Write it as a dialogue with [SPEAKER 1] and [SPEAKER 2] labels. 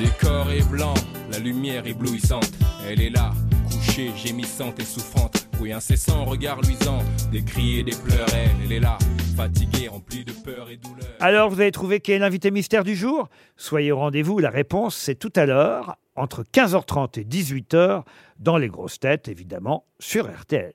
[SPEAKER 1] Décor est blanc, la lumière éblouissante. Elle est là, couchée, gémissante et souffrante. Oui, incessant, regard luisant, des cris et des pleurs. Elle, elle est là, fatiguée, remplie de peur et douleur.
[SPEAKER 2] Alors, vous avez trouvé qui est l'invité mystère du jour? Soyez au rendez-vous, la réponse c'est tout à l'heure, entre 15h30 et 18h, dans les grosses têtes, évidemment, sur RTL.